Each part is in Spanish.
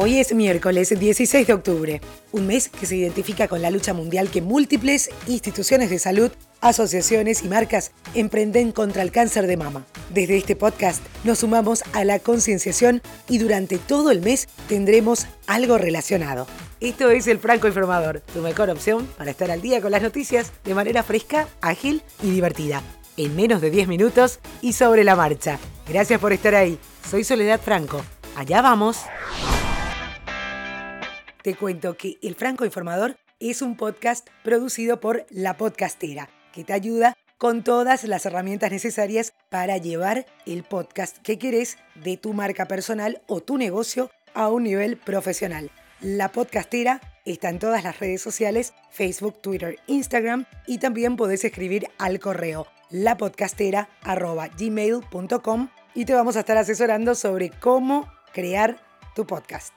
Hoy es miércoles 16 de octubre, un mes que se identifica con la lucha mundial que múltiples instituciones de salud, asociaciones y marcas emprenden contra el cáncer de mama. Desde este podcast nos sumamos a la concienciación y durante todo el mes tendremos algo relacionado. Esto es el Franco Informador, tu mejor opción para estar al día con las noticias de manera fresca, ágil y divertida. En menos de 10 minutos y sobre la marcha. Gracias por estar ahí. Soy Soledad Franco. Allá vamos. Te cuento que El Franco Informador es un podcast producido por La Podcastera, que te ayuda con todas las herramientas necesarias para llevar el podcast que querés de tu marca personal o tu negocio a un nivel profesional. La Podcastera está en todas las redes sociales, Facebook, Twitter, Instagram y también podés escribir al correo lapodcastera.gmail.com y te vamos a estar asesorando sobre cómo crear tu podcast.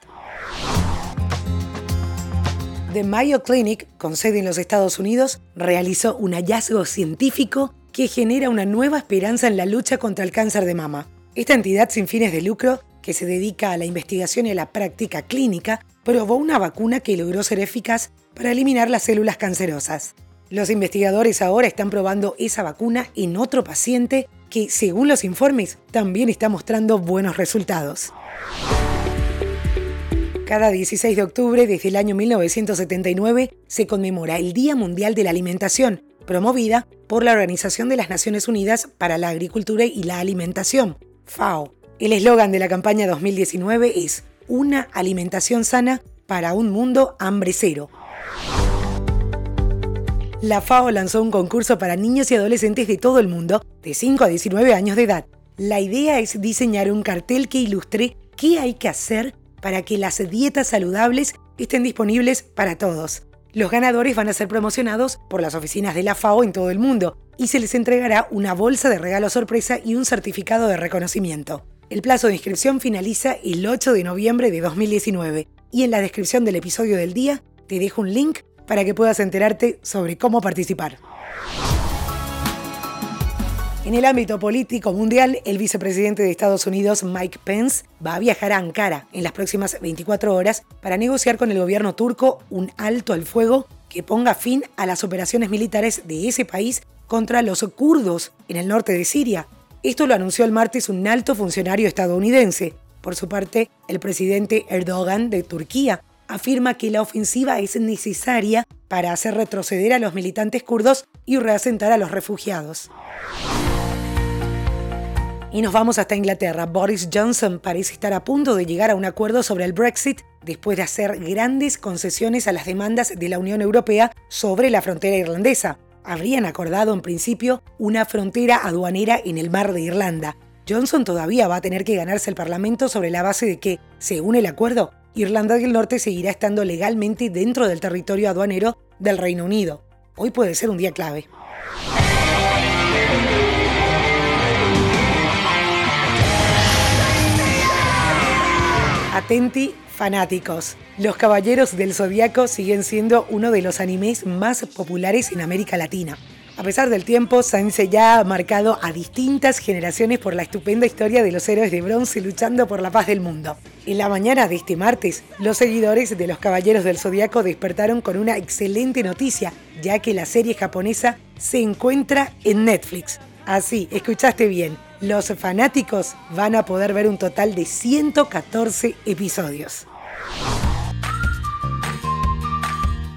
The Mayo Clinic, con sede en los Estados Unidos, realizó un hallazgo científico que genera una nueva esperanza en la lucha contra el cáncer de mama. Esta entidad sin fines de lucro, que se dedica a la investigación y a la práctica clínica, probó una vacuna que logró ser eficaz para eliminar las células cancerosas. Los investigadores ahora están probando esa vacuna en otro paciente que, según los informes, también está mostrando buenos resultados. Cada 16 de octubre desde el año 1979 se conmemora el Día Mundial de la Alimentación, promovida por la Organización de las Naciones Unidas para la Agricultura y la Alimentación, FAO. El eslogan de la campaña 2019 es Una alimentación sana para un mundo hambre cero. La FAO lanzó un concurso para niños y adolescentes de todo el mundo, de 5 a 19 años de edad. La idea es diseñar un cartel que ilustre qué hay que hacer para que las dietas saludables estén disponibles para todos. Los ganadores van a ser promocionados por las oficinas de la FAO en todo el mundo y se les entregará una bolsa de regalo sorpresa y un certificado de reconocimiento. El plazo de inscripción finaliza el 8 de noviembre de 2019 y en la descripción del episodio del día te dejo un link para que puedas enterarte sobre cómo participar. En el ámbito político mundial, el vicepresidente de Estados Unidos, Mike Pence, va a viajar a Ankara en las próximas 24 horas para negociar con el gobierno turco un alto al fuego que ponga fin a las operaciones militares de ese país contra los kurdos en el norte de Siria. Esto lo anunció el martes un alto funcionario estadounidense. Por su parte, el presidente Erdogan de Turquía afirma que la ofensiva es necesaria para hacer retroceder a los militantes kurdos y reasentar a los refugiados. Y nos vamos hasta Inglaterra. Boris Johnson parece estar a punto de llegar a un acuerdo sobre el Brexit después de hacer grandes concesiones a las demandas de la Unión Europea sobre la frontera irlandesa. Habrían acordado en principio una frontera aduanera en el mar de Irlanda. Johnson todavía va a tener que ganarse el Parlamento sobre la base de que, según el acuerdo, Irlanda del Norte seguirá estando legalmente dentro del territorio aduanero del Reino Unido. Hoy puede ser un día clave. Fanáticos. Los Caballeros del Zodíaco siguen siendo uno de los animes más populares en América Latina. A pesar del tiempo, Sainz ya ha marcado a distintas generaciones por la estupenda historia de los héroes de bronce luchando por la paz del mundo. En la mañana de este martes, los seguidores de los Caballeros del Zodíaco despertaron con una excelente noticia, ya que la serie japonesa se encuentra en Netflix. Así, escuchaste bien, los fanáticos van a poder ver un total de 114 episodios.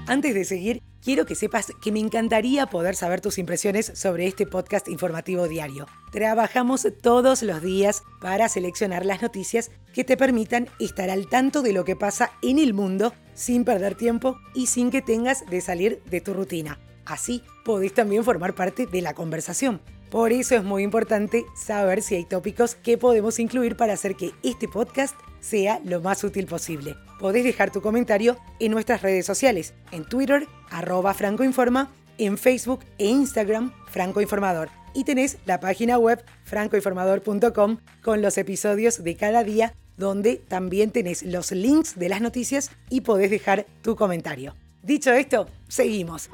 Antes de seguir, quiero que sepas que me encantaría poder saber tus impresiones sobre este podcast informativo diario. Trabajamos todos los días para seleccionar las noticias que te permitan estar al tanto de lo que pasa en el mundo sin perder tiempo y sin que tengas de salir de tu rutina. Así podés también formar parte de la conversación. Por eso es muy importante saber si hay tópicos que podemos incluir para hacer que este podcast sea lo más útil posible. Podés dejar tu comentario en nuestras redes sociales, en Twitter, arroba francoinforma, en Facebook e Instagram, francoinformador. Y tenés la página web francoinformador.com con los episodios de cada día, donde también tenés los links de las noticias y podés dejar tu comentario. Dicho esto, seguimos.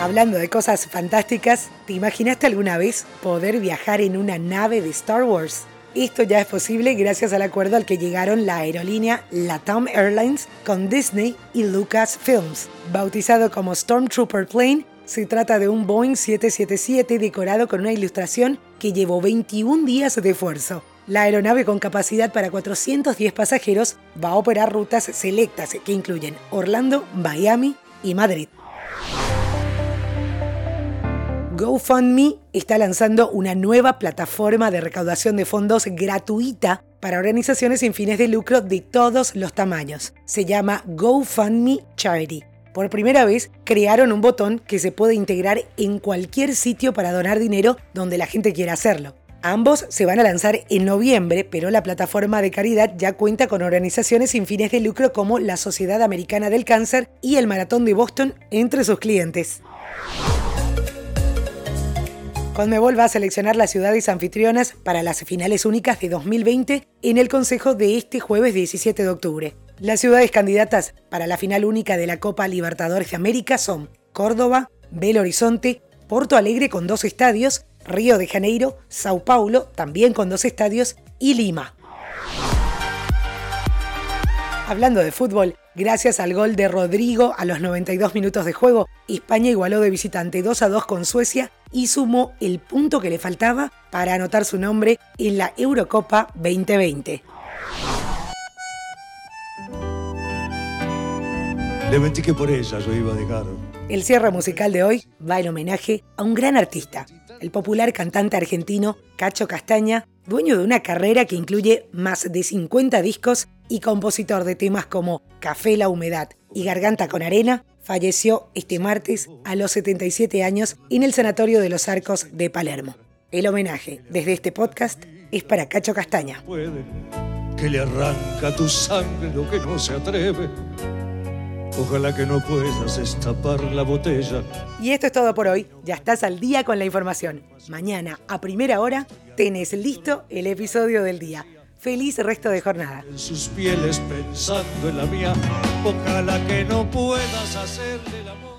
Hablando de cosas fantásticas, ¿te imaginaste alguna vez poder viajar en una nave de Star Wars? Esto ya es posible gracias al acuerdo al que llegaron la aerolínea Latam Airlines con Disney y Lucasfilms. Bautizado como Stormtrooper Plane, se trata de un Boeing 777 decorado con una ilustración que llevó 21 días de esfuerzo. La aeronave con capacidad para 410 pasajeros va a operar rutas selectas que incluyen Orlando, Miami y Madrid. GoFundMe está lanzando una nueva plataforma de recaudación de fondos gratuita para organizaciones sin fines de lucro de todos los tamaños. Se llama GoFundMe Charity. Por primera vez crearon un botón que se puede integrar en cualquier sitio para donar dinero donde la gente quiera hacerlo. Ambos se van a lanzar en noviembre, pero la plataforma de caridad ya cuenta con organizaciones sin fines de lucro como la Sociedad Americana del Cáncer y el Maratón de Boston entre sus clientes. Conmebol va a seleccionar las ciudades anfitrionas para las finales únicas de 2020 en el Consejo de este jueves 17 de octubre. Las ciudades candidatas para la final única de la Copa Libertadores de América son Córdoba, Belo Horizonte, Porto Alegre con dos estadios, Río de Janeiro, Sao Paulo, también con dos estadios, y Lima. Hablando de fútbol, gracias al gol de Rodrigo a los 92 minutos de juego, España igualó de visitante 2 a 2 con Suecia y sumó el punto que le faltaba para anotar su nombre en la Eurocopa 2020. Le mentí que por ella yo iba a dejar. El cierre musical de hoy va en homenaje a un gran artista, el popular cantante argentino Cacho Castaña, dueño de una carrera que incluye más de 50 discos y compositor de temas como Café la Humedad y Garganta con Arena, falleció este martes a los 77 años en el Sanatorio de los Arcos de Palermo. El homenaje desde este podcast es para Cacho Castaña. que le arranca tu sangre lo que no se atreve. Ojalá que no puedas destapar la botella. Y esto es todo por hoy. Ya estás al día con la información. Mañana, a primera hora, tenés listo el episodio del día. Feliz resto de jornada. En sus pieles pensando en la mía, ojalá que no puedas hacerle amor.